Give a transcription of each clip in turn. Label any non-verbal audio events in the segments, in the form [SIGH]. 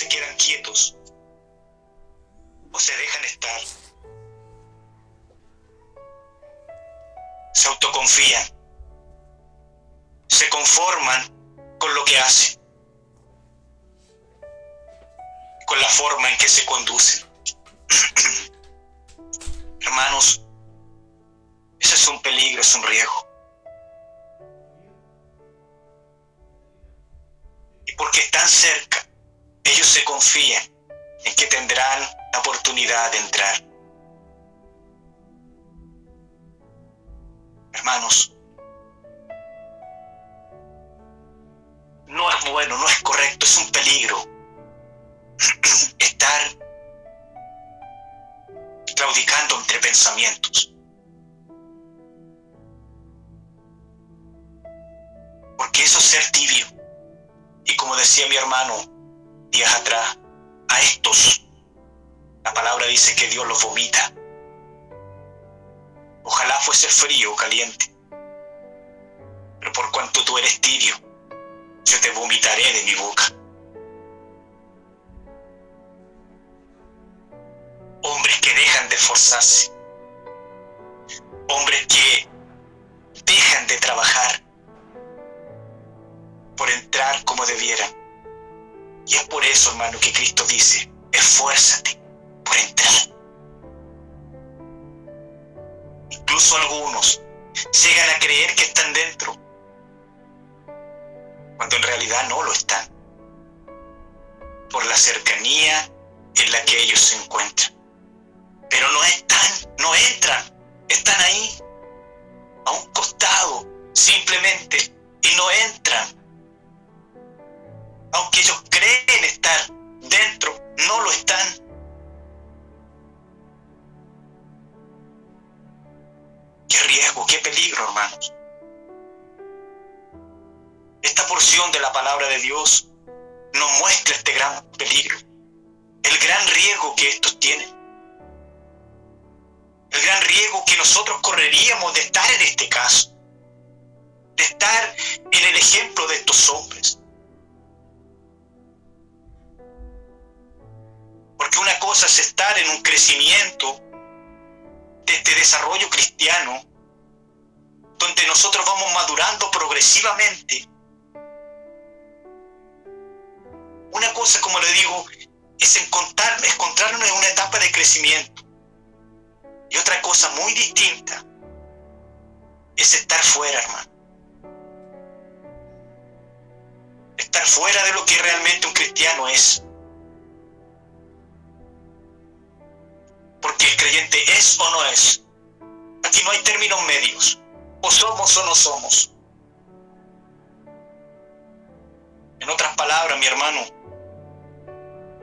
se quedan quietos o se dejan estar. Se autoconfían. Se conforman con lo que hacen. Con la forma en que se conducen. [CLEARS THROAT] Hermanos, ese es un peligro, es un riesgo. Y porque están cerca, ellos se confían en que tendrán la oportunidad de entrar. Hermanos, no es bueno, no es correcto, es un peligro [CLEARS THROAT] estar claudicando entre pensamientos. Porque eso es ser tibio. Y como decía mi hermano días atrás, a estos la palabra dice que Dios los vomita. Ojalá fuese frío o caliente. Pero por cuanto tú eres tibio, yo te vomitaré de mi boca. Hombres que dejan de esforzarse. Hombres que dejan de trabajar por entrar como debieran. Y es por eso, hermano, que Cristo dice, esfuérzate por entrar. Incluso algunos llegan a creer que están dentro, cuando en realidad no lo están, por la cercanía en la que ellos se encuentran. Pero no están, no entran, están ahí, a un costado, simplemente, y no entran. Aunque ellos creen estar dentro, no lo están. Qué riesgo, qué peligro, hermanos. Esta porción de la palabra de Dios nos muestra este gran peligro, el gran riesgo que estos tienen, el gran riesgo que nosotros correríamos de estar en este caso, de estar en el ejemplo de estos hombres. Porque una cosa es estar en un crecimiento de este desarrollo cristiano, donde nosotros vamos madurando progresivamente. Una cosa, como le digo, es encontrar, encontrarnos en una etapa de crecimiento. Y otra cosa muy distinta es estar fuera, hermano. Estar fuera de lo que realmente un cristiano es. Creyente es o no es. Aquí no hay términos medios. O somos o no somos. En otras palabras, mi hermano,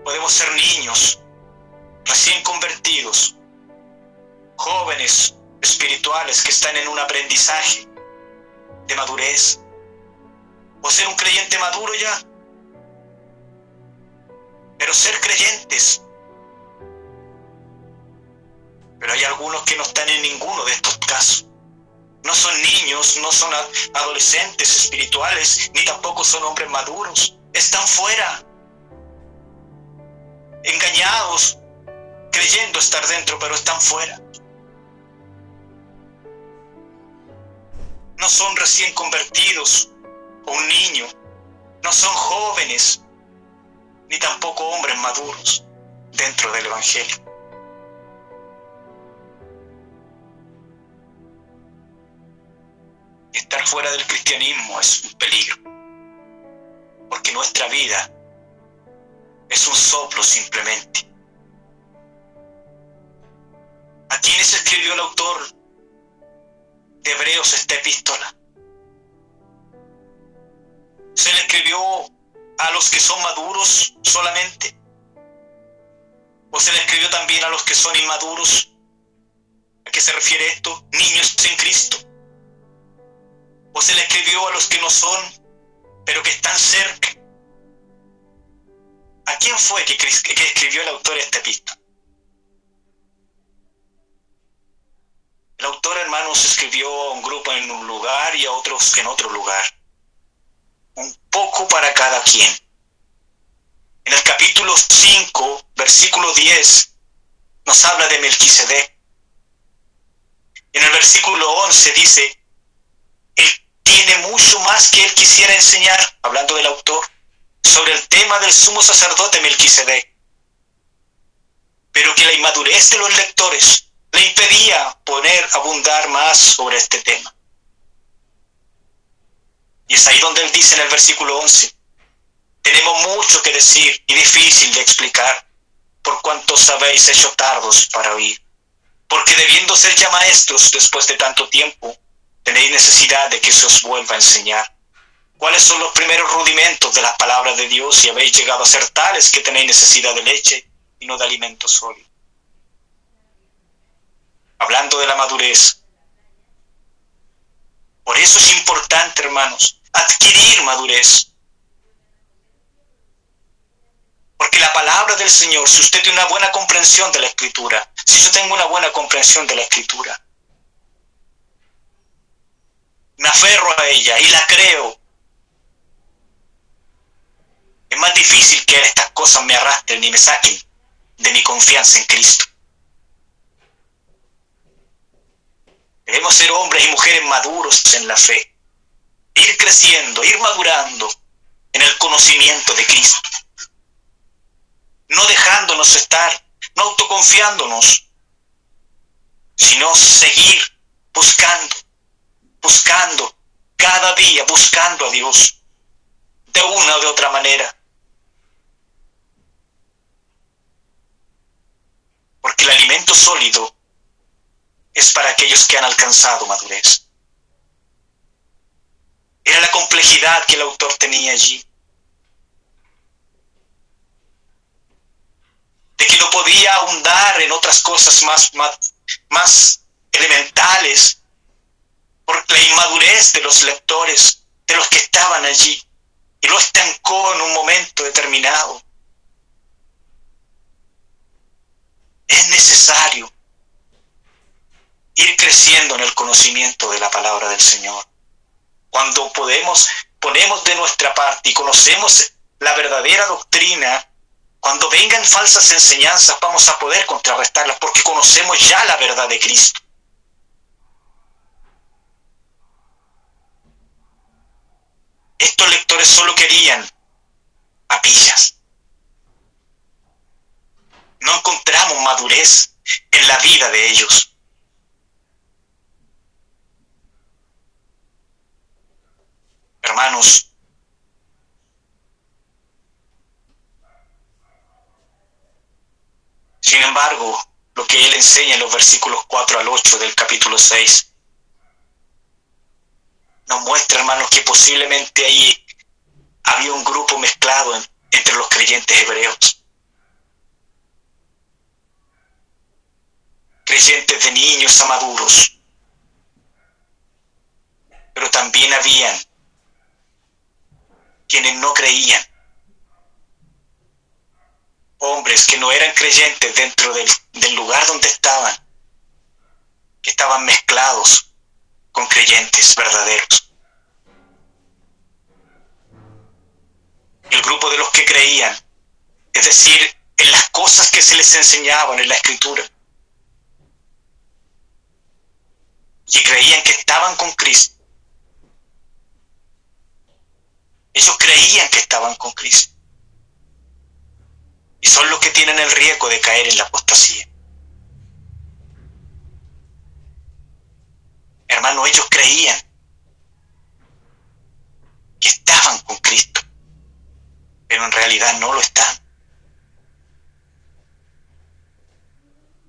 podemos ser niños, recién convertidos, jóvenes espirituales que están en un aprendizaje de madurez, o ser un creyente maduro ya, pero ser creyentes pero hay algunos que no están en ninguno de estos casos. No son niños, no son adolescentes espirituales, ni tampoco son hombres maduros. Están fuera, engañados, creyendo estar dentro, pero están fuera. No son recién convertidos o un niño, no son jóvenes, ni tampoco hombres maduros dentro del Evangelio. Estar fuera del cristianismo es un peligro, porque nuestra vida es un soplo simplemente. ¿A quiénes escribió el autor de Hebreos esta epístola? ¿Se le escribió a los que son maduros solamente? ¿O se le escribió también a los que son inmaduros? ¿A qué se refiere esto? Niños en Cristo o se le escribió a los que no son, pero que están cerca. ¿A quién fue que, escribió el autor esta epístola? El autor, hermanos, escribió a un grupo en un lugar y a otros en otro lugar. Un poco para cada quien. En el capítulo 5, versículo 10, nos habla de Melquisedec. En el versículo 11 dice, Él tiene mucho más que Él quisiera enseñar, hablando del autor, sobre el tema del sumo sacerdote Melquisedec. Pero que la inmadurez de los lectores le impedía poner abundar más sobre este tema. Y es ahí donde él dice en el versículo 11, tenemos mucho que decir y difícil de explicar, por cuanto habéis hecho tardos para oír. Porque debiendo ser ya maestros después de tanto tiempo, tenéis necesidad de que se os vuelva a enseñar. ¿Cuáles son los primeros rudimentos de las palabras de Dios y habéis llegado a ser tales que tenéis necesidad de leche y no de alimento sólido? Hablando de la madurez. Por eso es importante, hermanos, adquirir madurez. Porque la palabra del Señor, si usted tiene una buena comprensión de la escritura, si yo tengo una buena comprensión de la escritura, me aferro a ella y la creo, es más difícil que estas cosas me arrastren y me saquen de mi confianza en Cristo. Debemos ser hombres y mujeres maduros en la fe, ir creciendo, ir madurando en el conocimiento de Cristo. No dejándonos estar, no autoconfiándonos, sino seguir buscando, buscando, cada día buscando a Dios, de una o de otra manera. Porque el alimento sólido es para aquellos que han alcanzado madurez. Era la complejidad que el autor tenía allí. de que no podía ahondar en otras cosas más, más, más elementales por la inmadurez de los lectores, de los que estaban allí, y lo estancó en un momento determinado. Es necesario ir creciendo en el conocimiento de la palabra del Señor. Cuando podemos, ponemos de nuestra parte y conocemos la verdadera doctrina cuando vengan falsas enseñanzas vamos a poder contrarrestarlas porque conocemos ya la verdad de Cristo. Estos lectores solo querían apillas. No encontramos madurez en la vida de ellos. Hermanos, Sin embargo, lo que él enseña en los versículos 4 al 8 del capítulo 6 nos muestra, hermanos, que posiblemente ahí había un grupo mezclado entre los creyentes hebreos. Creyentes de niños a maduros. Pero también habían quienes no creían hombres que no eran creyentes dentro del, lugar donde estaban, que estaban mezclados con creyentes verdaderos. El grupo de los que creían, es decir, en las cosas que se les enseñaban en la escritura, y creían que estaban con Cristo. Ellos creían que estaban con Cristo y son los que tienen el riesgo de caer en la apostasía. Hermano, ellos creían que estaban con Cristo, pero en realidad no lo están.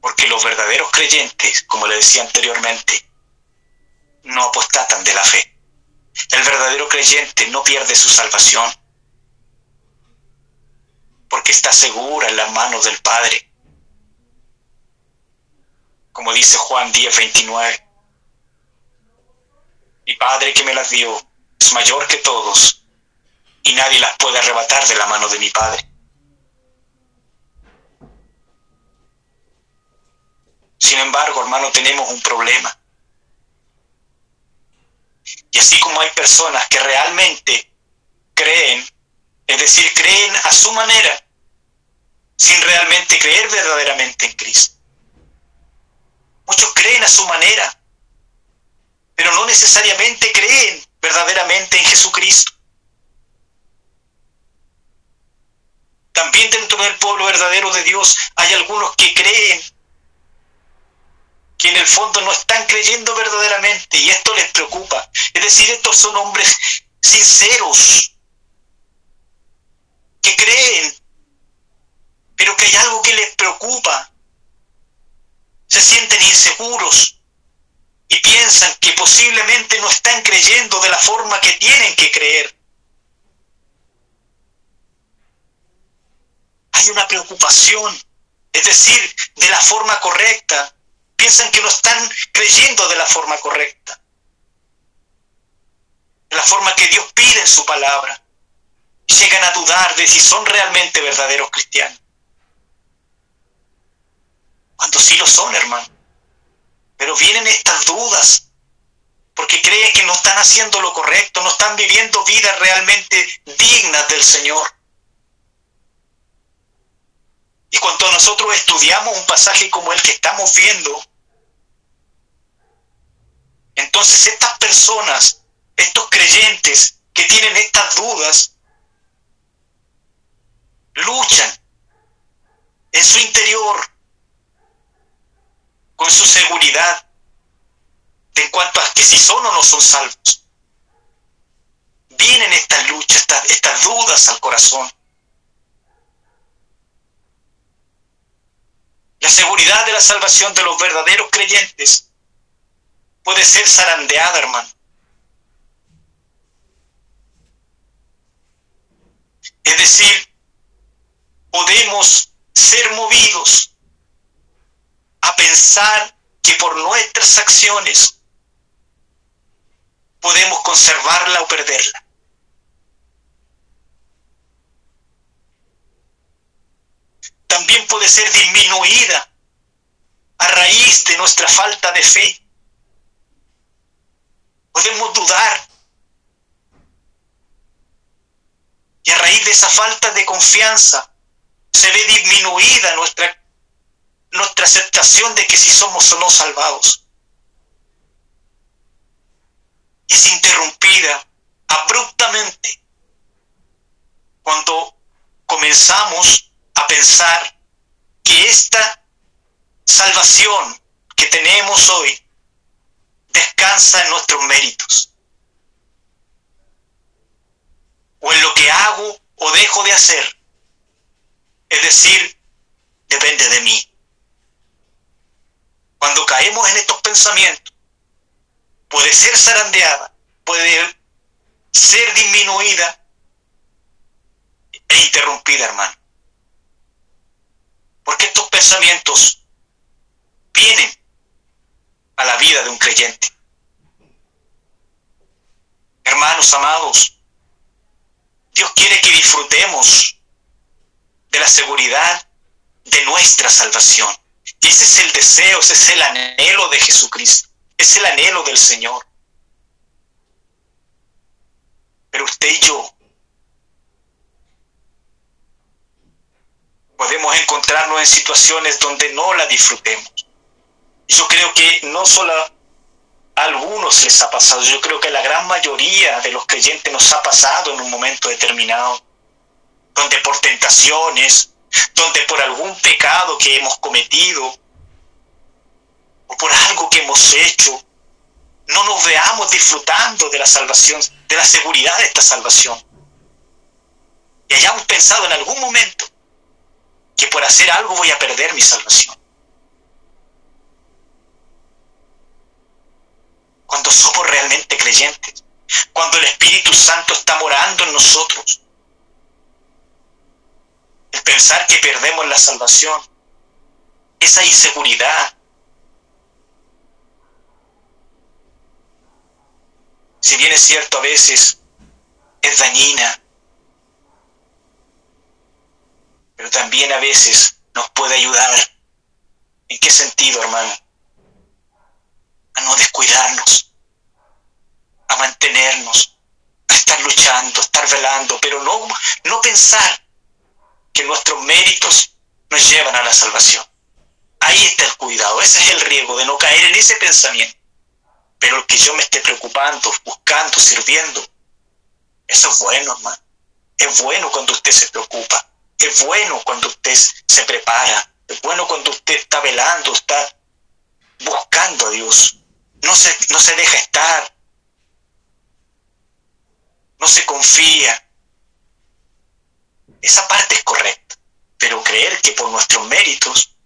Porque los verdaderos creyentes, como le decía anteriormente, no apostatan de la fe. El verdadero creyente no pierde su salvación porque está segura en las manos del Padre. Como dice Juan 10, 29. Mi Padre que me las dio es mayor que todos y nadie las puede arrebatar de la mano de mi Padre. Sin embargo, hermano, tenemos un problema. Y así como hay personas que realmente creen es decir, creen a su manera sin realmente creer verdaderamente en Cristo. Muchos creen a su manera, pero no necesariamente creen verdaderamente en Jesucristo. También dentro del pueblo verdadero de Dios hay algunos que creen que en el fondo no están creyendo verdaderamente y esto les preocupa. Es decir, estos son hombres sinceros, que creen, pero que hay algo que les preocupa. Se sienten inseguros y piensan que posiblemente no están creyendo de la forma que tienen que creer. Hay una preocupación, es decir, de la forma correcta. Piensan que no están creyendo de la forma correcta, de la forma que Dios pide en su palabra llegan a dudar de si son realmente verdaderos cristianos. Cuando sí lo son, hermano. Pero vienen estas dudas porque creen que no están haciendo lo correcto, no están viviendo vidas realmente dignas del Señor. Y cuando nosotros estudiamos un pasaje como el que estamos viendo, entonces estas personas, estos creyentes que tienen estas dudas, luchan en su interior con su seguridad en cuanto a que si son o no son salvos. Vienen estas luchas, estas, estas dudas al corazón. La seguridad de la salvación de los verdaderos creyentes puede ser zarandeada, hermano. Es decir, podemos ser movidos a pensar que por nuestras acciones podemos conservarla o perderla. También puede ser disminuida a raíz de nuestra falta de fe. Podemos dudar. Y a raíz de esa falta de confianza, se ve disminuida nuestra, nuestra aceptación de que si somos o no salvados. Es interrumpida abruptamente cuando comenzamos a pensar que esta salvación que tenemos hoy descansa en nuestros méritos o en lo que hago o dejo de hacer es decir, depende de mí. Cuando caemos en estos pensamientos, puede ser zarandeada, puede ser disminuida e interrumpida, hermano. Porque estos pensamientos vienen a la vida de un creyente. Hermanos amados, Dios quiere que disfrutemos de la seguridad de nuestra salvación. Y ese es el deseo, ese es el anhelo de Jesucristo, es el anhelo del Señor. Pero usted y yo podemos encontrarnos en situaciones donde no la disfrutemos. Yo creo que no solo a algunos les ha pasado, yo creo que la gran mayoría de los creyentes nos ha pasado en un momento determinado donde por tentaciones, donde por algún pecado que hemos cometido o por algo que hemos hecho, no nos veamos disfrutando de la salvación, de la seguridad de esta salvación. Y hayamos pensado en algún momento que por hacer algo voy a perder mi salvación. Cuando somos realmente creyentes, cuando el Espíritu Santo está morando en nosotros, pensar que perdemos la salvación, esa inseguridad. Si bien es cierto a veces es dañina, pero también a veces nos puede ayudar. ¿En qué sentido, hermano? A no descuidarnos, a mantenernos, a estar luchando, a estar velando, pero no, no pensar que nuestros méritos nos llevan a la salvación. Ahí está el cuidado, ese es el riesgo de no caer en ese pensamiento. Pero el que yo me esté preocupando, buscando, sirviendo, eso es bueno, hermano. Es bueno cuando usted se preocupa. Es bueno cuando usted se prepara. Es bueno cuando usted está velando, está buscando a Dios. No se, no se deja estar. No se confía. Esa parte es correcta. Pero creer que por nuestros méritos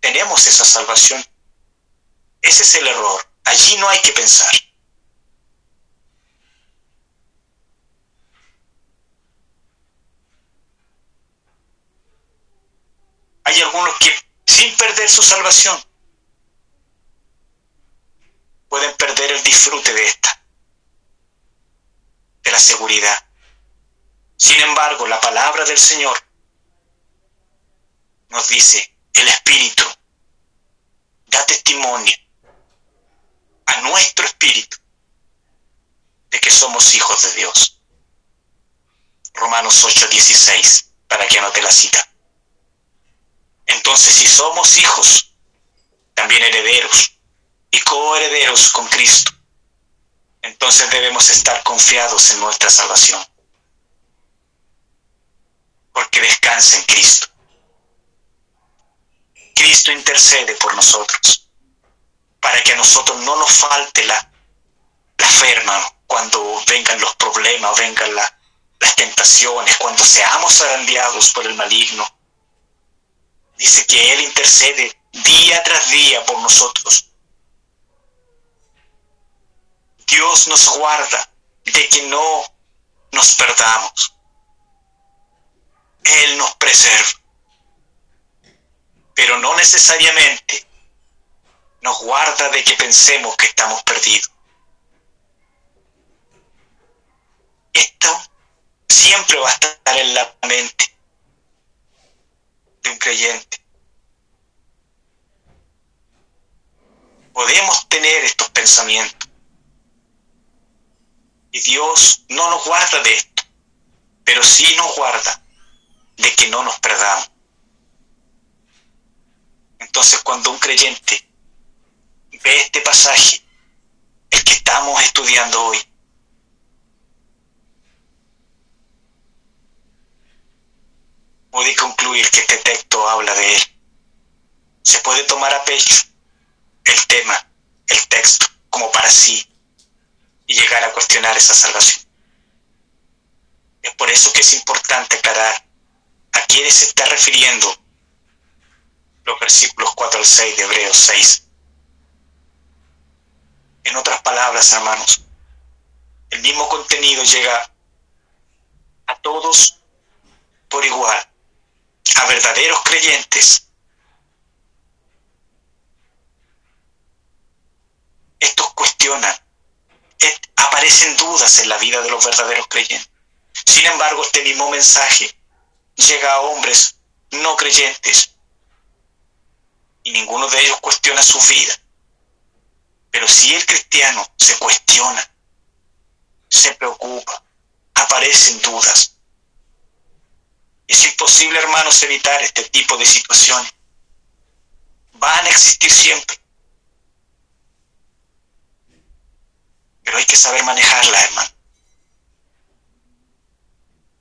tenemos esa salvación, ese es el error. Allí no hay que pensar. Hay algunos que sin perder su salvación pueden perder el disfrute de esta, de la seguridad. Sin embargo, la palabra del Señor nos dice, el Espíritu da testimonio a nuestro espíritu de que somos hijos de Dios. Romanos 8:16, para que anote la cita. Entonces, si somos hijos, también herederos y coherederos con Cristo, entonces debemos estar confiados en nuestra salvación, porque descansa en Cristo. Cristo intercede por nosotros, para que a nosotros no nos falte la, la cuando vengan los problemas, vengan las tentaciones, cuando seamos zarandeados por el maligno, Dice que Él intercede día tras día por nosotros. Dios nos guarda de que no nos perdamos. Él nos preserva. Pero no necesariamente nos guarda de que pensemos que estamos perdidos. Esto siempre va a estar en la mente un creyente. Podemos tener estos pensamientos. Y Dios no nos guarda de esto, pero sí nos guarda de que no nos perdamos. Entonces cuando un creyente ve este pasaje, el que estamos estudiando hoy, puede concluir que este texto habla de él. Se puede tomar a pecho el tema, el texto, como para sí y llegar a cuestionar esa salvación. Es por eso que es importante aclarar a quiénes se está refiriendo los versículos 4 al 6 de Hebreos 6. En otras palabras, hermanos, el mismo contenido llega a todos por igual a verdaderos creyentes, estos cuestionan, aparecen dudas en la vida de los verdaderos creyentes. Sin embargo, este mismo mensaje llega a hombres no creyentes y ninguno de ellos cuestiona su vida. Pero si el cristiano se cuestiona, se preocupa, aparecen dudas, es imposible, hermanos, evitar este tipo de situaciones. Van a existir siempre. Pero hay que saber manejarlas, hermano.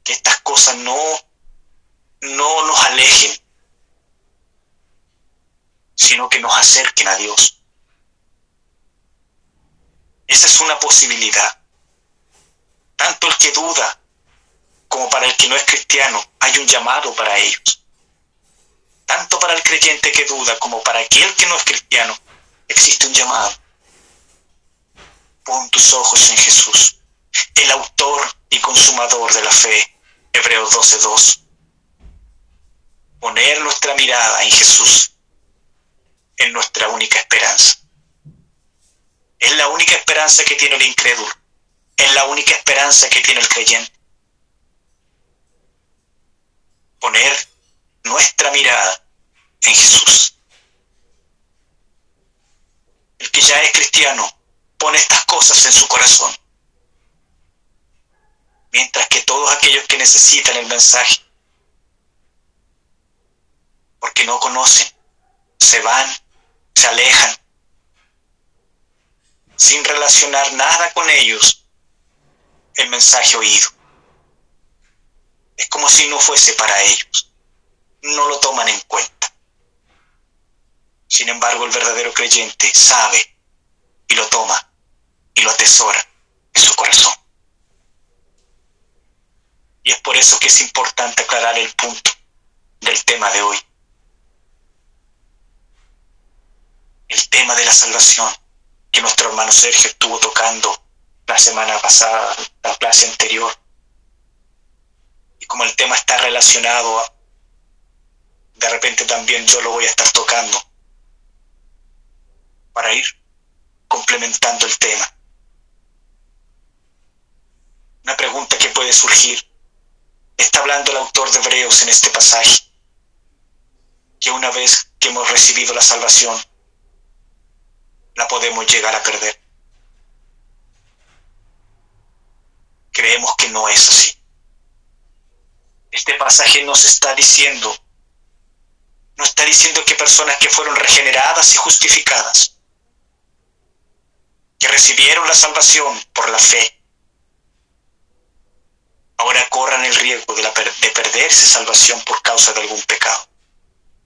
Que estas cosas no, no nos alejen, sino que nos acerquen a Dios. Esa es una posibilidad. Tanto el que duda como para el que no es cristiano, hay un llamado para ellos. Tanto para el creyente que duda como para aquel que no es cristiano, existe un llamado. Pon tus ojos en Jesús, el autor y consumador de la fe, Hebreos 12.2. Poner nuestra mirada en Jesús es nuestra única esperanza. Es la única esperanza que tiene el incrédulo. Es la única esperanza que tiene el creyente. poner nuestra mirada en Jesús. El que ya es cristiano pone estas cosas en su corazón. Mientras que todos aquellos que necesitan el mensaje porque no conocen, se van, se alejan, sin relacionar nada con ellos el mensaje oído. Es como si no fuese para ellos. No lo toman en cuenta. Sin embargo, el verdadero creyente sabe y lo toma y lo atesora en su corazón. Y es por eso que es importante aclarar el punto del tema de hoy. El tema de la salvación que nuestro hermano Sergio estuvo tocando la semana pasada, la clase anterior. Y como el tema está relacionado, de repente también yo lo voy a estar tocando para ir complementando el tema. Una pregunta que puede surgir. Está hablando el autor de Hebreos en este pasaje, que una vez que hemos recibido la salvación, la podemos llegar a perder. Creemos que no es así. Este pasaje nos está diciendo, no está diciendo que personas que fueron regeneradas y justificadas, que recibieron la salvación por la fe, ahora corran el riesgo de, de perderse salvación por causa de algún pecado.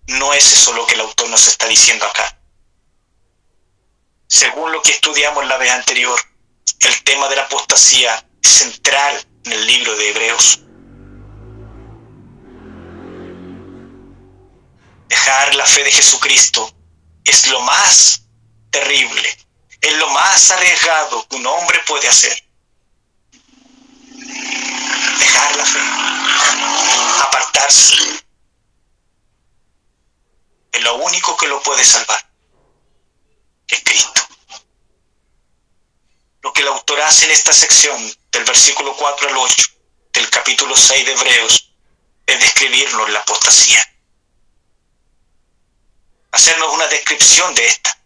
No es eso lo que el autor nos está diciendo acá. Según lo que estudiamos la vez anterior, el tema de la apostasía central en el libro de Hebreos. Dejar la fe de Jesucristo es lo más terrible, es lo más arriesgado que un hombre puede hacer. Dejar la fe, apartarse, es lo único que lo puede salvar, es Cristo. Lo que el autor hace en esta sección, del versículo 4 al 8, del capítulo 6 de Hebreos, es describirnos la apostasía. Hacernos una descripción de esta.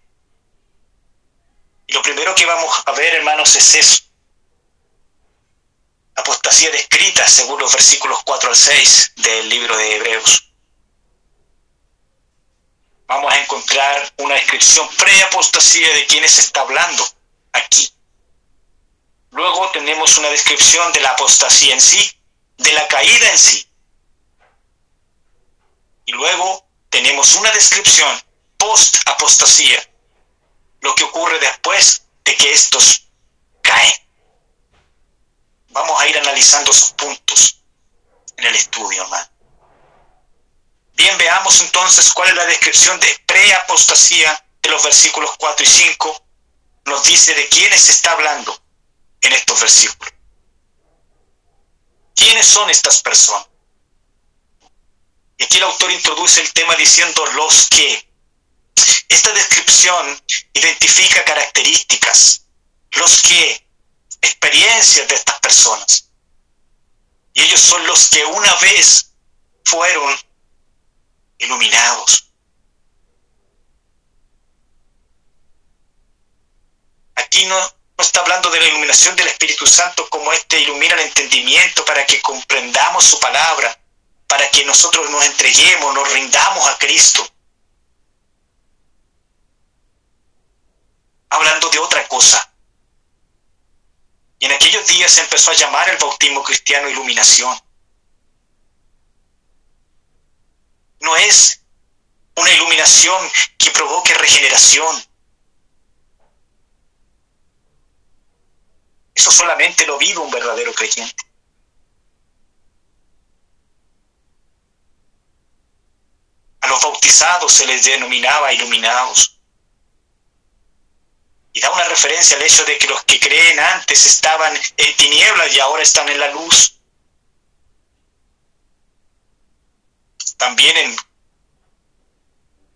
Y lo primero que vamos a ver, hermanos, es eso. Apostasía descrita según los versículos 4 al 6 del libro de Hebreos. Vamos a encontrar una descripción pre-apostasía de quién se está hablando aquí. Luego tenemos una descripción de la apostasía en sí, de la caída en sí. Y luego tenemos una descripción post-apostasía, lo que ocurre después de que estos caen. Vamos a ir analizando esos puntos en el estudio, hermano. Bien, entonces cuál es la descripción de pre-apostasía de los versículos 4 y 5. Nos dice de quiénes se está hablando en estos versículos. ¿Quiénes son estas personas? Y aquí el autor introduce el tema diciendo los que. Esta descripción identifica características, los que, experiencias de estas personas. Y ellos son los que una vez fueron iluminados. Aquí no, no está hablando de la iluminación del Espíritu Santo como este ilumina el entendimiento para que comprendamos su palabra, para que nosotros nos entreguemos, nos rindamos a Cristo. Hablando de otra cosa. Y en aquellos días se empezó a llamar el bautismo cristiano iluminación. No es una iluminación que provoque regeneración Eso solamente lo vive un verdadero creyente. A los bautizados se les denominaba iluminados. Y da una referencia al hecho de que los que creen antes estaban en tinieblas y ahora están en la luz. También en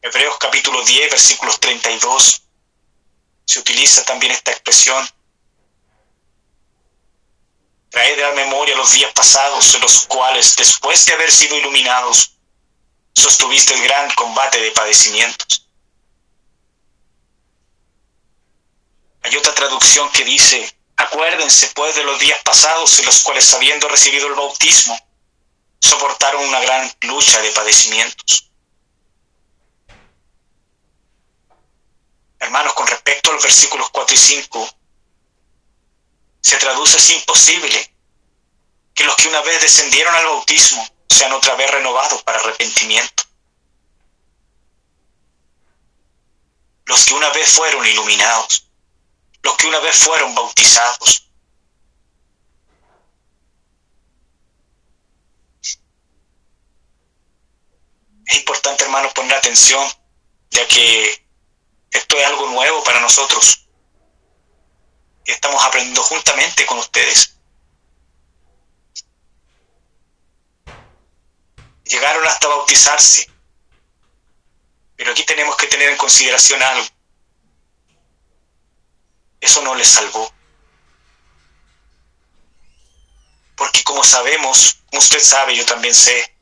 Hebreos capítulo 10, versículos 32, se utiliza también esta expresión Trae de la memoria los días pasados en los cuales, después de haber sido iluminados, sostuviste el gran combate de padecimientos. Hay otra traducción que dice, acuérdense pues de los días pasados en los cuales, habiendo recibido el bautismo, soportaron una gran lucha de padecimientos. Hermanos, con respecto a los versículos 4 y 5, se traduce es imposible que los que una vez descendieron al bautismo sean otra vez renovados para arrepentimiento. Los que una vez fueron iluminados, los que una vez fueron bautizados, Es importante, hermanos, poner atención, ya que esto es algo nuevo para nosotros. Estamos aprendiendo juntamente con ustedes. Llegaron hasta bautizarse. Pero aquí tenemos que tener en consideración algo. Eso no les salvó. Porque como sabemos, como usted sabe, yo también sé,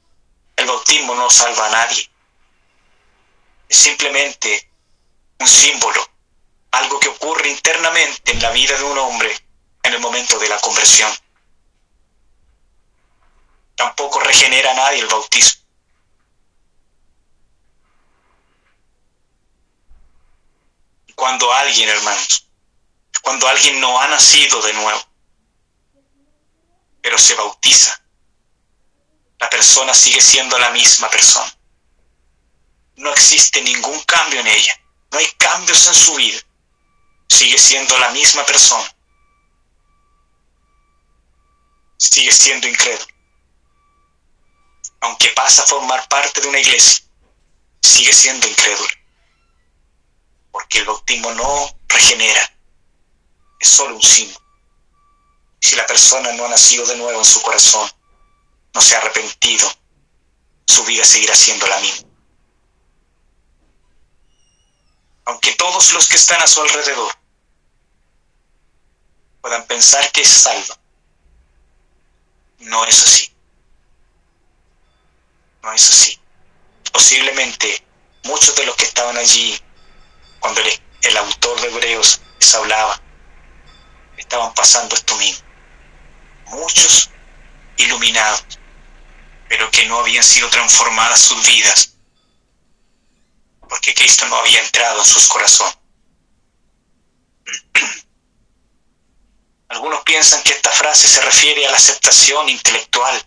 el bautismo no salva a nadie. Es simplemente un símbolo, algo que ocurre internamente en la vida de un hombre en el momento de la conversión. Tampoco regenera a nadie el bautismo. Cuando alguien, hermanos, cuando alguien no ha nacido de nuevo, pero se bautiza, la persona sigue siendo la misma persona. No existe ningún cambio en ella. No hay cambios en su vida. Sigue siendo la misma persona. Sigue siendo incrédulo. Aunque pasa a formar parte de una iglesia, sigue siendo incrédulo. Porque el bautismo no regenera. Es solo un símbolo. Si la persona no ha nacido de nuevo en su corazón, no se ha arrepentido, su vida seguirá siendo la misma. Aunque todos los que están a su alrededor puedan pensar que es salva, no es así. No es así. Posiblemente muchos de los que estaban allí cuando el, autor de Hebreos les hablaba, estaban pasando esto mismo. Muchos iluminados, pero que no habían sido transformadas sus vidas, porque Cristo no había entrado en sus corazones. [CLEARS THROAT] Algunos piensan que esta frase se refiere a la aceptación intelectual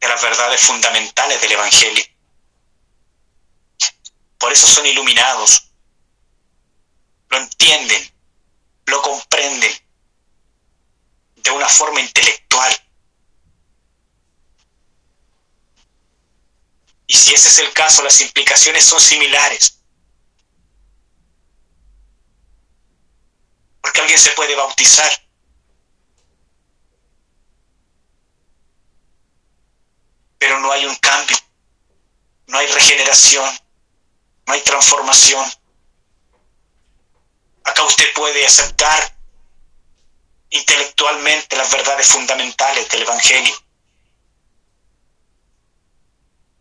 de las verdades fundamentales del Evangelio. Por eso son iluminados, lo entienden, lo comprenden de una forma intelectual. Y si ese es el caso, las implicaciones son similares. Porque alguien se puede bautizar. Pero no hay un cambio, no hay regeneración, no hay transformación. Acá usted puede aceptar intelectualmente las verdades fundamentales del Evangelio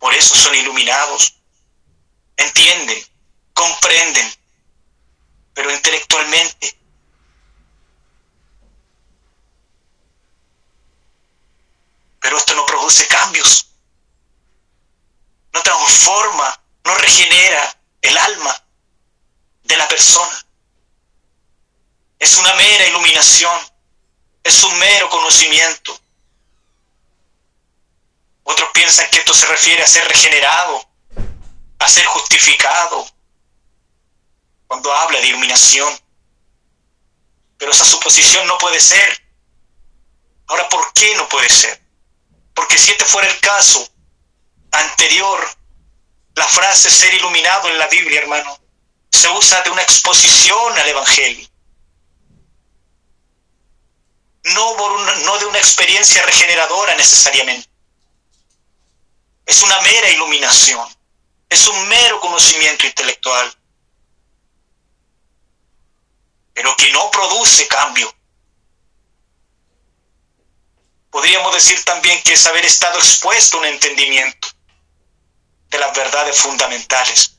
por eso son iluminados. Entienden, comprenden, pero intelectualmente. Pero esto no produce cambios. No transforma, no regenera el alma de la persona. Es una mera iluminación, es un mero conocimiento. Otros piensan que esto se refiere a ser regenerado, a ser justificado, cuando habla de iluminación. Pero esa suposición no puede ser. Ahora, ¿por qué no puede ser? Porque si este fuera el caso anterior, la frase ser iluminado en la Biblia, hermano, se usa de una exposición al Evangelio. No, por no de una experiencia regeneradora necesariamente. Es una mera iluminación, es un mero conocimiento intelectual, pero que no produce cambio. Podríamos decir también que es haber estado expuesto a un entendimiento de las verdades fundamentales.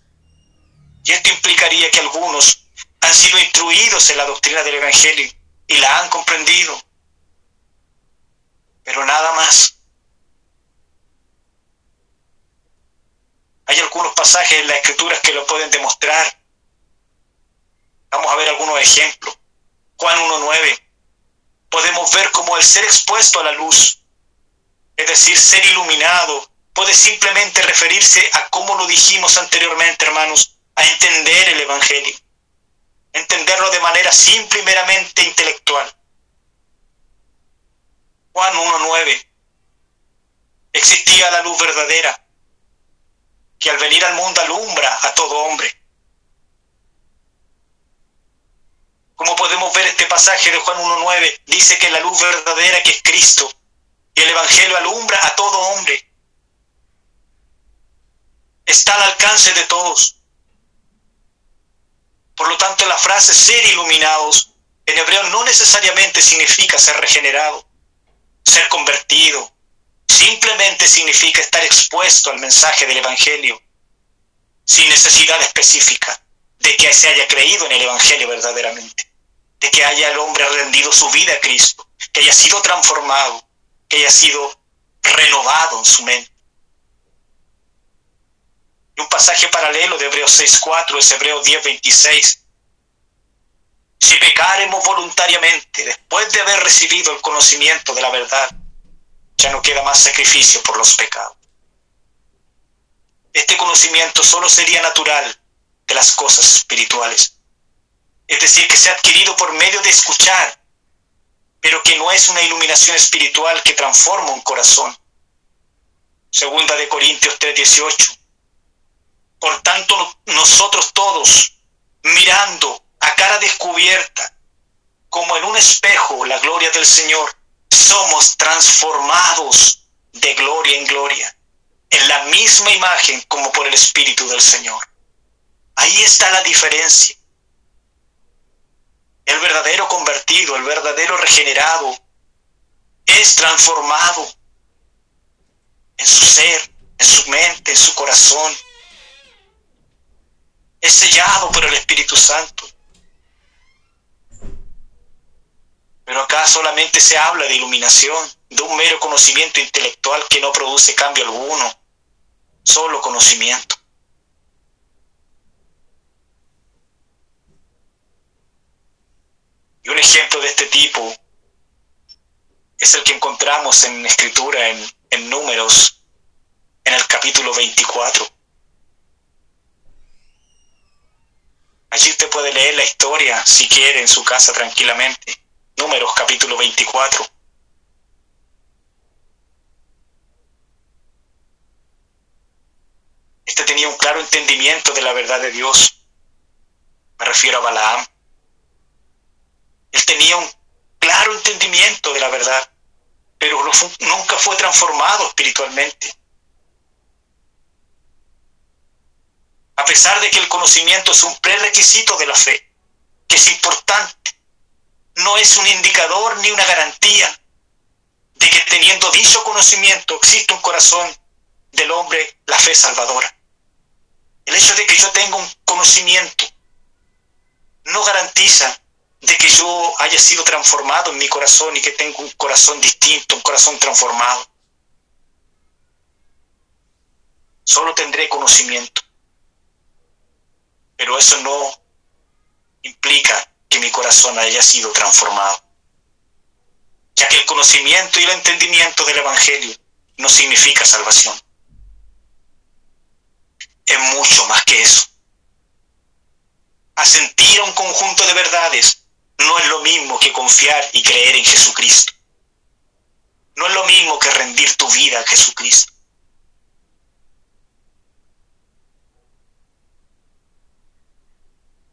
Y esto implicaría que algunos han sido instruidos en la doctrina del Evangelio y la han comprendido, pero nada más. Hay algunos pasajes en las escrituras que lo pueden demostrar. Vamos a ver algunos ejemplos. Juan 1.9. Podemos ver cómo el ser expuesto a la luz, es decir, ser iluminado, puede simplemente referirse a cómo lo dijimos anteriormente, hermanos, a entender el Evangelio. Entenderlo de manera simple y meramente intelectual. Juan 1.9. Existía la luz verdadera, que al venir al mundo alumbra a todo hombre. Como podemos ver este pasaje de Juan 1.9, dice que la luz verdadera que es Cristo y el Evangelio alumbra a todo hombre. Está al alcance de todos. Por lo tanto, la frase ser iluminados en hebreo no necesariamente significa ser regenerado, ser convertido. Simplemente significa estar expuesto al mensaje del Evangelio, sin necesidad específica de que se haya creído en el Evangelio verdaderamente, de que haya el hombre rendido su vida a Cristo, que haya sido transformado, que haya sido renovado en su mente. Y un pasaje paralelo de Hebreos 6.4 es Hebreos 10.26. Si pecaremos voluntariamente después de haber recibido el conocimiento de la verdad, ya no queda más sacrificio por los pecados. Este conocimiento solo sería natural de las cosas espirituales. Es decir, que se ha adquirido por medio de escuchar, pero que no es una iluminación espiritual que transforma un corazón. Segunda de Corintios 3:18. Por tanto, nosotros todos, mirando a cara descubierta, como en un espejo, la gloria del Señor, somos transformados de gloria en gloria, en la misma imagen como por el Espíritu del Señor. Ahí está la diferencia. El verdadero convertido, el verdadero regenerado, es transformado en su ser, en su mente, en su corazón. Es sellado por el Espíritu Santo. Pero acá solamente se habla de iluminación, de un mero conocimiento intelectual que no produce cambio alguno, solo conocimiento. Y un ejemplo de este tipo es el que encontramos en escritura, en, en números, en el capítulo 24. Allí usted puede leer la historia, si quiere, en su casa tranquilamente. Números capítulo 24. Este tenía un claro entendimiento de la verdad de Dios. Me refiero a Balaam. Él tenía un claro entendimiento de la verdad, pero nunca fue transformado espiritualmente. A pesar de que el conocimiento es un prerequisito de la fe, que es importante, no es un indicador ni una garantía de que teniendo dicho conocimiento existe un corazón del hombre la fe salvadora. El hecho de que yo tenga un conocimiento no garantiza de que yo haya sido transformado en mi corazón y que tenga un corazón distinto, un corazón transformado. Solo tendré conocimiento. Pero eso no implica que mi corazón haya sido transformado. Ya que el conocimiento y el entendimiento del Evangelio no significa salvación. Es mucho más que eso. Asentir a un conjunto de verdades no es lo mismo que confiar y creer en Jesucristo. No es lo mismo que rendir tu vida a Jesucristo.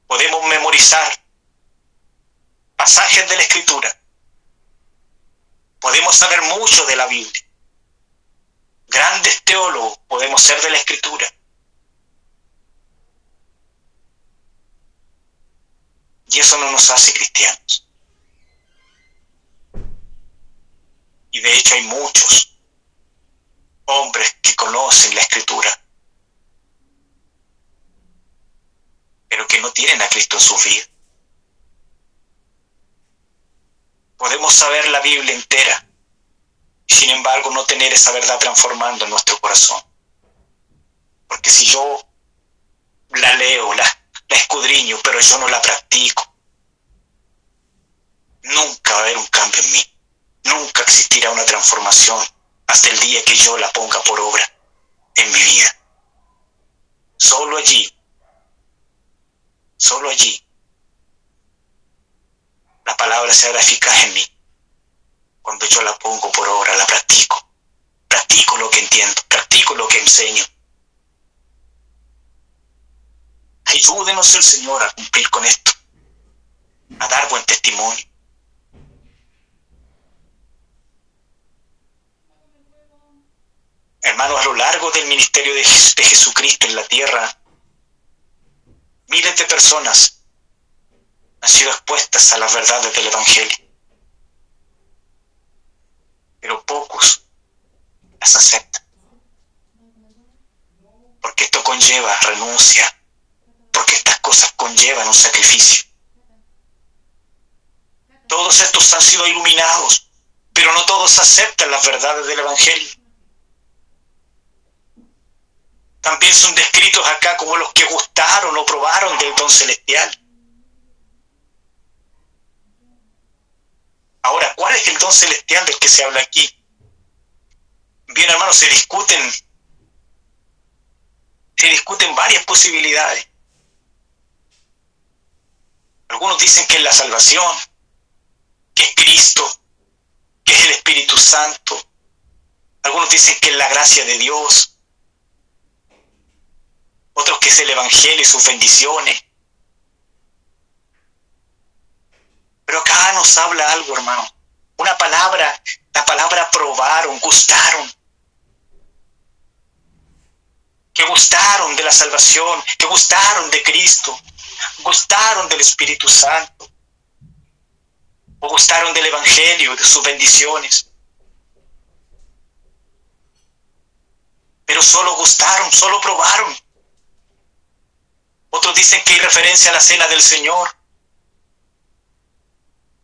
Podemos memorizar pasajes de la Escritura. Podemos saber mucho de la Biblia. Grandes teólogos podemos ser de la Escritura. Y eso no nos hace cristianos. Y de hecho hay muchos hombres que conocen la escritura, pero que no tienen a Cristo en su vida. Podemos saber la Biblia entera y sin embargo no tener esa verdad transformando nuestro corazón. Porque si yo la leo, la, la escudriño, pero yo no la practico. Nunca va a haber un cambio en mí. Nunca existirá una transformación hasta el día que yo la ponga por obra en mi vida. Solo allí, solo allí, la palabra se hará eficaz en mí. Cuando yo la pongo por obra, la practico. Practico lo que entiendo, practico lo que enseño. Ayúdenos el Señor a cumplir con esto, a dar buen testimonio. Hermanos, a lo largo del ministerio de, Jesucristo en la tierra, miles de personas han sido expuestas a las verdades del Evangelio, pero pocos las aceptan, porque esto conlleva renuncia, porque estas cosas conllevan un sacrificio. Todos estos han sido iluminados, pero no todos aceptan las verdades del Evangelio. También son descritos acá como los que gustaron o probaron del don celestial. Ahora, ¿cuál es el don celestial del que se habla aquí? Bien, hermanos, se discuten, se discuten varias posibilidades. Algunos dicen que es la salvación, que es Cristo, que es el Espíritu Santo. Algunos dicen que es la gracia de Dios otros que es el Evangelio y sus bendiciones. Pero acá nos habla algo, hermano. Una palabra, la palabra probaron, gustaron. Que gustaron de la salvación, que gustaron de Cristo, gustaron del Espíritu Santo, o gustaron del Evangelio, de sus bendiciones. Pero solo gustaron, solo probaron. Otros dicen que hay referencia a la cena del Señor.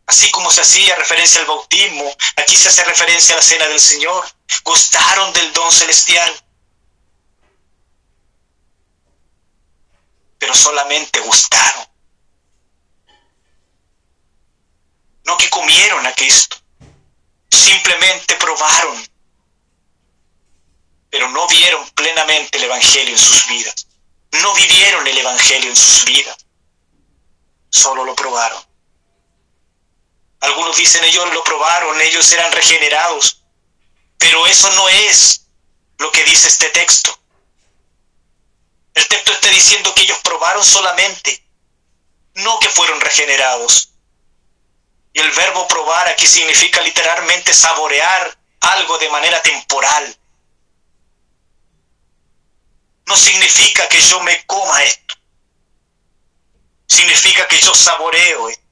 Así como se hacía referencia al bautismo, aquí se hace referencia a la cena del Señor. Gustaron del don celestial. Pero solamente gustaron. No que comieron a Cristo. Simplemente probaron. Pero no vieron plenamente el Evangelio en sus vidas no vivieron el Evangelio en sus vidas, solo lo probaron. Algunos dicen ellos lo probaron, ellos eran regenerados, pero eso no es lo que dice este texto. El texto está diciendo que ellos probaron solamente, no que fueron regenerados. Y el verbo probar aquí significa literalmente saborear algo de manera temporal no significa que yo me coma esto. Significa que yo saboreo esto.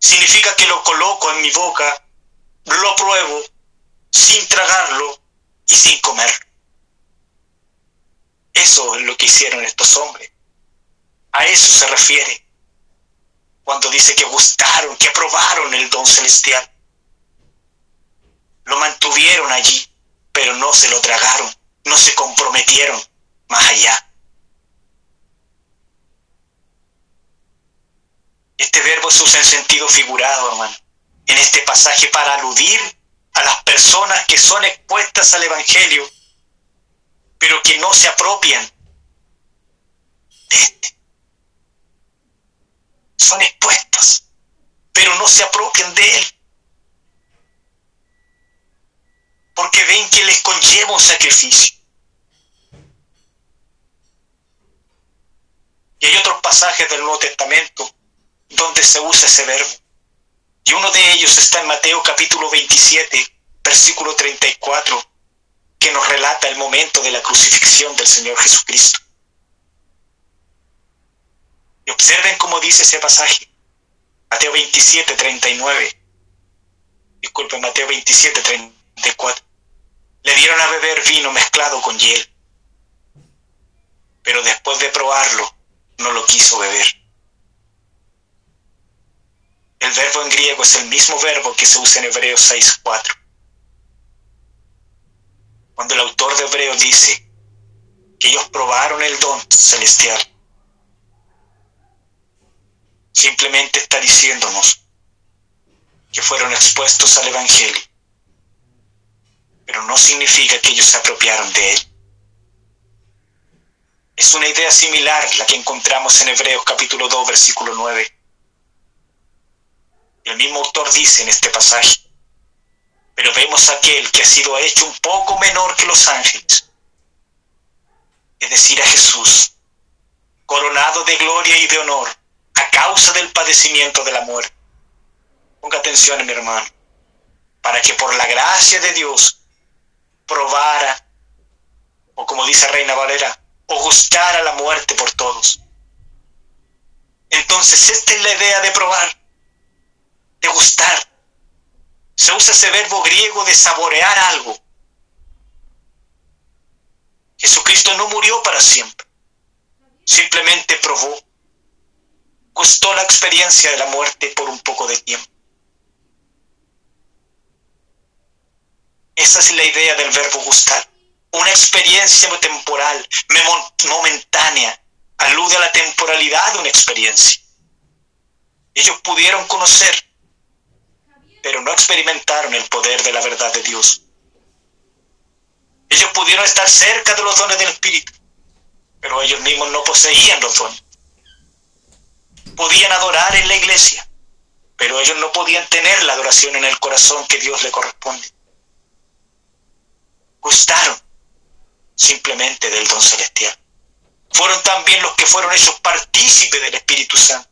Significa que lo coloco en mi boca, lo pruebo sin tragarlo y sin comerlo. Eso es lo que hicieron estos hombres. A eso se refiere cuando dice que gustaron, que probaron el don celestial. Lo mantuvieron allí, pero no se lo tragaron no se comprometieron más allá. Este verbo se usa en sentido figurado, hermano, en este pasaje para aludir a las personas que son expuestas al Evangelio, pero que no se apropian de este. Son expuestas, pero no se apropian de él. porque ven que les conlleva un sacrificio. Y hay otros pasajes del Nuevo Testamento donde se usa ese verbo. Y uno de ellos está en Mateo capítulo 27, versículo 34, que nos relata el momento de la crucifixión del Señor Jesucristo. Y observen cómo dice ese pasaje. Mateo 27, 39. Disculpen, Mateo 27, 34. Le dieron a beber vino mezclado con hiel, pero después de probarlo, no lo quiso beber. El verbo en griego es el mismo verbo que se usa en Hebreos 6.4. Cuando el autor de Hebreos dice que ellos probaron el don celestial, simplemente está diciéndonos que fueron expuestos al Evangelio, pero no significa que ellos se apropiaron de él. Es una idea similar la que encontramos en Hebreos capítulo 2, versículo 9. El mismo autor dice en este pasaje, pero vemos aquel que ha sido hecho un poco menor que los ángeles, es decir, a Jesús, coronado de gloria y de honor a causa del padecimiento de la muerte. Ponga atención, mi hermano, para que por la gracia de Dios probara, o como dice Reina Valera, o gustara la muerte por todos. Entonces, esta es la idea de probar, de gustar. Se usa ese verbo griego de saborear algo. Jesucristo no murió para siempre, simplemente probó, gustó la experiencia de la muerte por un poco de tiempo. Esa es la idea del verbo gustar. Una experiencia temporal, momentánea, alude a la temporalidad de una experiencia. Ellos pudieron conocer, pero no experimentaron el poder de la verdad de Dios. Ellos pudieron estar cerca de los dones del Espíritu, pero ellos mismos no poseían los dones. Podían adorar en la iglesia, pero ellos no podían tener la adoración en el corazón que Dios le corresponde gustaron simplemente del don celestial. Fueron también los que fueron hechos partícipes del Espíritu Santo.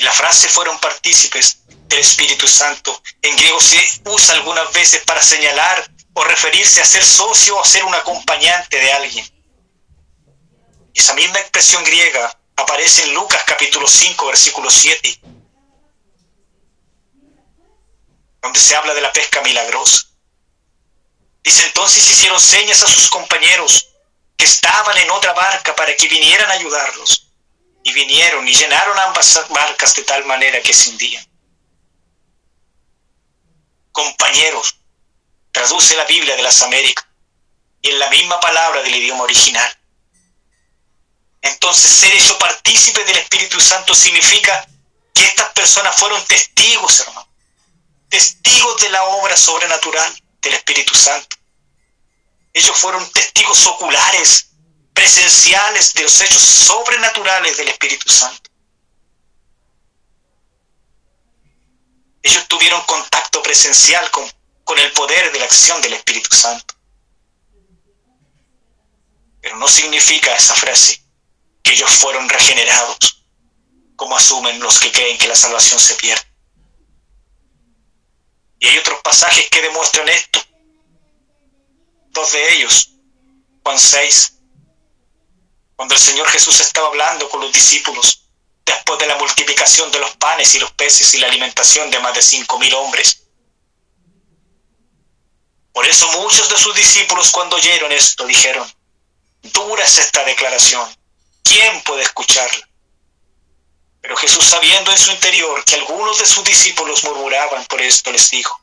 Y la frase fueron partícipes del Espíritu Santo en griego se usa algunas veces para señalar o referirse a ser socio o ser un acompañante de alguien. Esa misma expresión griega aparece en Lucas capítulo 5, versículo 7, donde se habla de la pesca milagrosa. Dice entonces hicieron señas a sus compañeros que estaban en otra barca para que vinieran a ayudarlos. Y vinieron y llenaron ambas barcas de tal manera que se hundían. Compañeros, traduce la Biblia de las Américas y en la misma palabra del idioma original. Entonces ser hecho partícipe del Espíritu Santo significa que estas personas fueron testigos, hermano, testigos de la obra sobrenatural del Espíritu Santo. Ellos fueron testigos oculares, presenciales de los hechos sobrenaturales del Espíritu Santo. Ellos tuvieron contacto presencial con, con el poder de la acción del Espíritu Santo. Pero no significa esa frase que ellos fueron regenerados, como asumen los que creen que la salvación se pierde. Y hay otros pasajes que demuestran esto. Dos de ellos, Juan 6, cuando el Señor Jesús estaba hablando con los discípulos después de la multiplicación de los panes y los peces y la alimentación de más de cinco mil hombres. Por eso muchos de sus discípulos cuando oyeron esto dijeron, dura es esta declaración, ¿quién puede escucharla? Pero Jesús, sabiendo en su interior que algunos de sus discípulos murmuraban por esto, les dijo,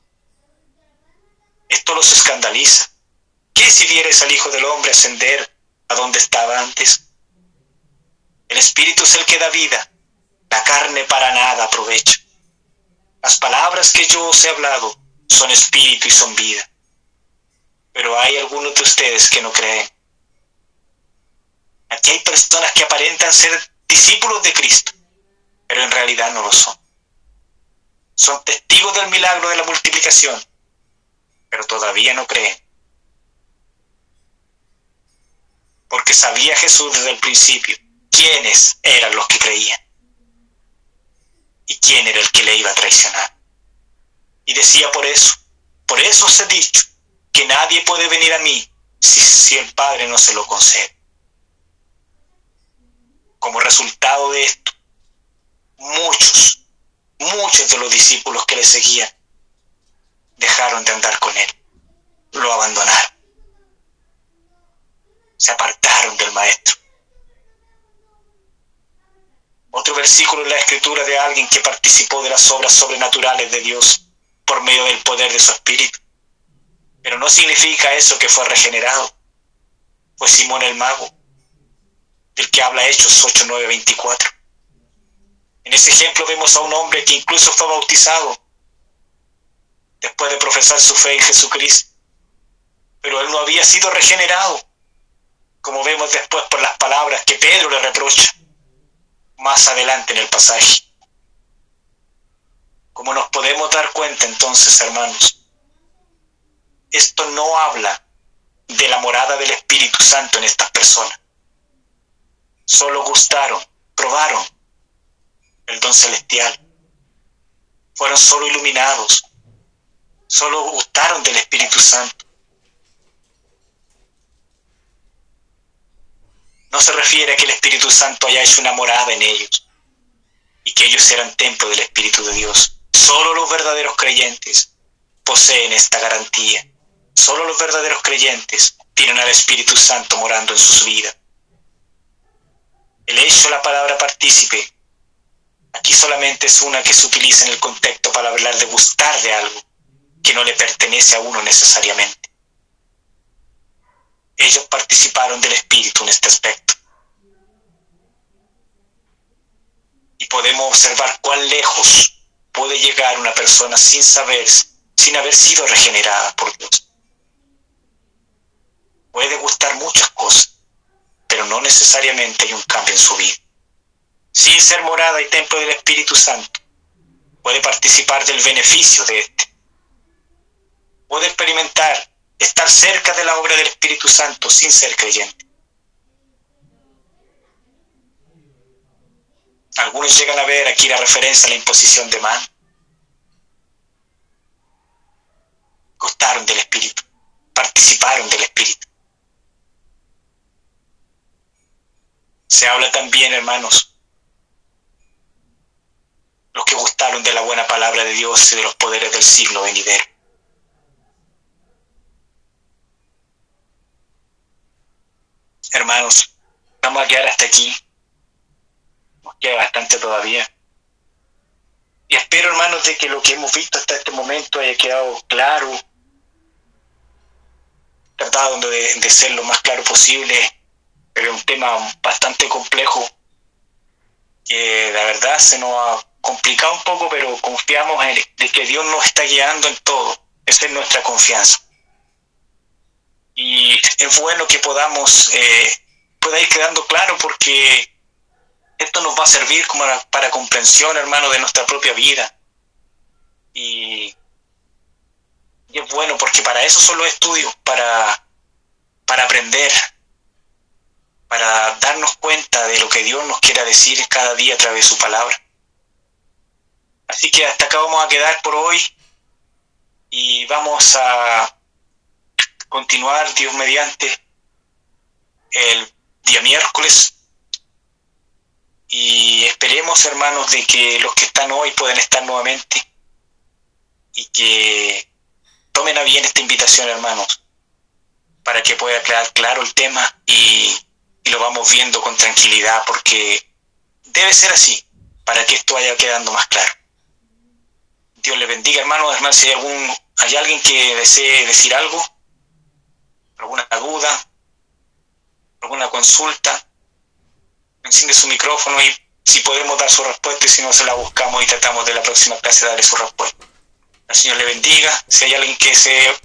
esto los escandaliza. ¿Qué si vieres al Hijo del Hombre ascender a donde estaba antes? El Espíritu es el que da vida, la carne para nada aprovecha. Las palabras que yo os he hablado son espíritu y son vida. Pero hay algunos de ustedes que no creen. Aquí hay personas que aparentan ser discípulos de Cristo, pero en realidad no lo son. Son testigos del milagro de la multiplicación, pero todavía no creen. Porque sabía Jesús desde el principio quiénes eran los que creían y quién era el que le iba a traicionar. Y decía por eso, por eso os he dicho que nadie puede venir a mí si, si el Padre no se lo concede. Como resultado de esto, muchos, muchos de los discípulos que le seguían dejaron de andar con él, lo abandonaron, se apartaron del maestro. Otro versículo en la escritura de alguien que participó de las obras sobrenaturales de Dios por medio del poder de su espíritu. Pero no significa eso que fue regenerado. Fue Simón el mago. del que habla Hechos 8, 9, 24. En ese ejemplo vemos a un hombre que incluso fue bautizado después de profesar su fe en Jesucristo, pero él no había sido regenerado, como vemos después por las palabras que Pedro le reprocha más adelante en el pasaje. Como nos podemos dar cuenta entonces, hermanos, esto no habla de la morada del Espíritu Santo en estas personas. Solo gustaron, probaron el don celestial. Fueron solo iluminados. Solo gustaron del Espíritu Santo. No se refiere a que el Espíritu Santo haya hecho una morada en ellos y que ellos eran templo del Espíritu de Dios. Solo los verdaderos creyentes poseen esta garantía. Solo los verdaderos creyentes tienen al Espíritu Santo morando en sus vidas. El hecho la palabra partícipe aquí solamente es una que se utiliza en el contexto para hablar de gustar de algo que no le pertenece a uno necesariamente. Ellos participaron del Espíritu en este aspecto. Y podemos observar cuán lejos puede llegar una persona sin saber, sin haber sido regenerada por Dios puede gustar muchas cosas, pero no necesariamente hay un cambio en su vida. Sin ser morada y templo del Espíritu Santo, puede participar del beneficio de este. Puede experimentar, estar cerca de la obra del Espíritu Santo sin ser creyente. Algunos llegan a ver aquí la referencia a la imposición de mano. Gustaron del Espíritu, participaron del Espíritu. Se habla también, hermanos, los que gustaron de la buena palabra de Dios y de los poderes del siglo venidero. Hermanos, vamos a quedar hasta aquí. Nos queda bastante todavía. Y espero, hermanos, de que lo que hemos visto hasta este momento haya quedado claro, tratado de, ser lo más claro posible pero es un tema bastante complejo que la verdad se nos ha complicado un poco, pero confiamos en de que Dios nos está guiando en todo. Esa es nuestra confianza. Y es bueno que podamos, eh, pueda ir quedando claro porque esto nos va a servir como para comprensión, hermano, de nuestra propia vida. Y, y es bueno porque para eso son los estudios, para, para aprender, para darnos cuenta de lo que Dios nos quiera decir cada día a través de su palabra. Así que hasta acá vamos a quedar por hoy y vamos a continuar, Dios mediante, el día miércoles. Y esperemos, hermanos, de que los que están hoy puedan estar nuevamente y que tomen a bien esta invitación, hermanos, para que pueda quedar claro el tema y y lo vamos viendo con tranquilidad porque debe ser así para que esto vaya quedando más claro. Dios le bendiga, hermano. Además, si hay, algún, hay alguien que desee decir algo, alguna duda, alguna consulta, enciende su micrófono y si podemos dar su respuesta y si no se la buscamos y tratamos de la próxima clase darle su respuesta. El Señor le bendiga. Si hay alguien que se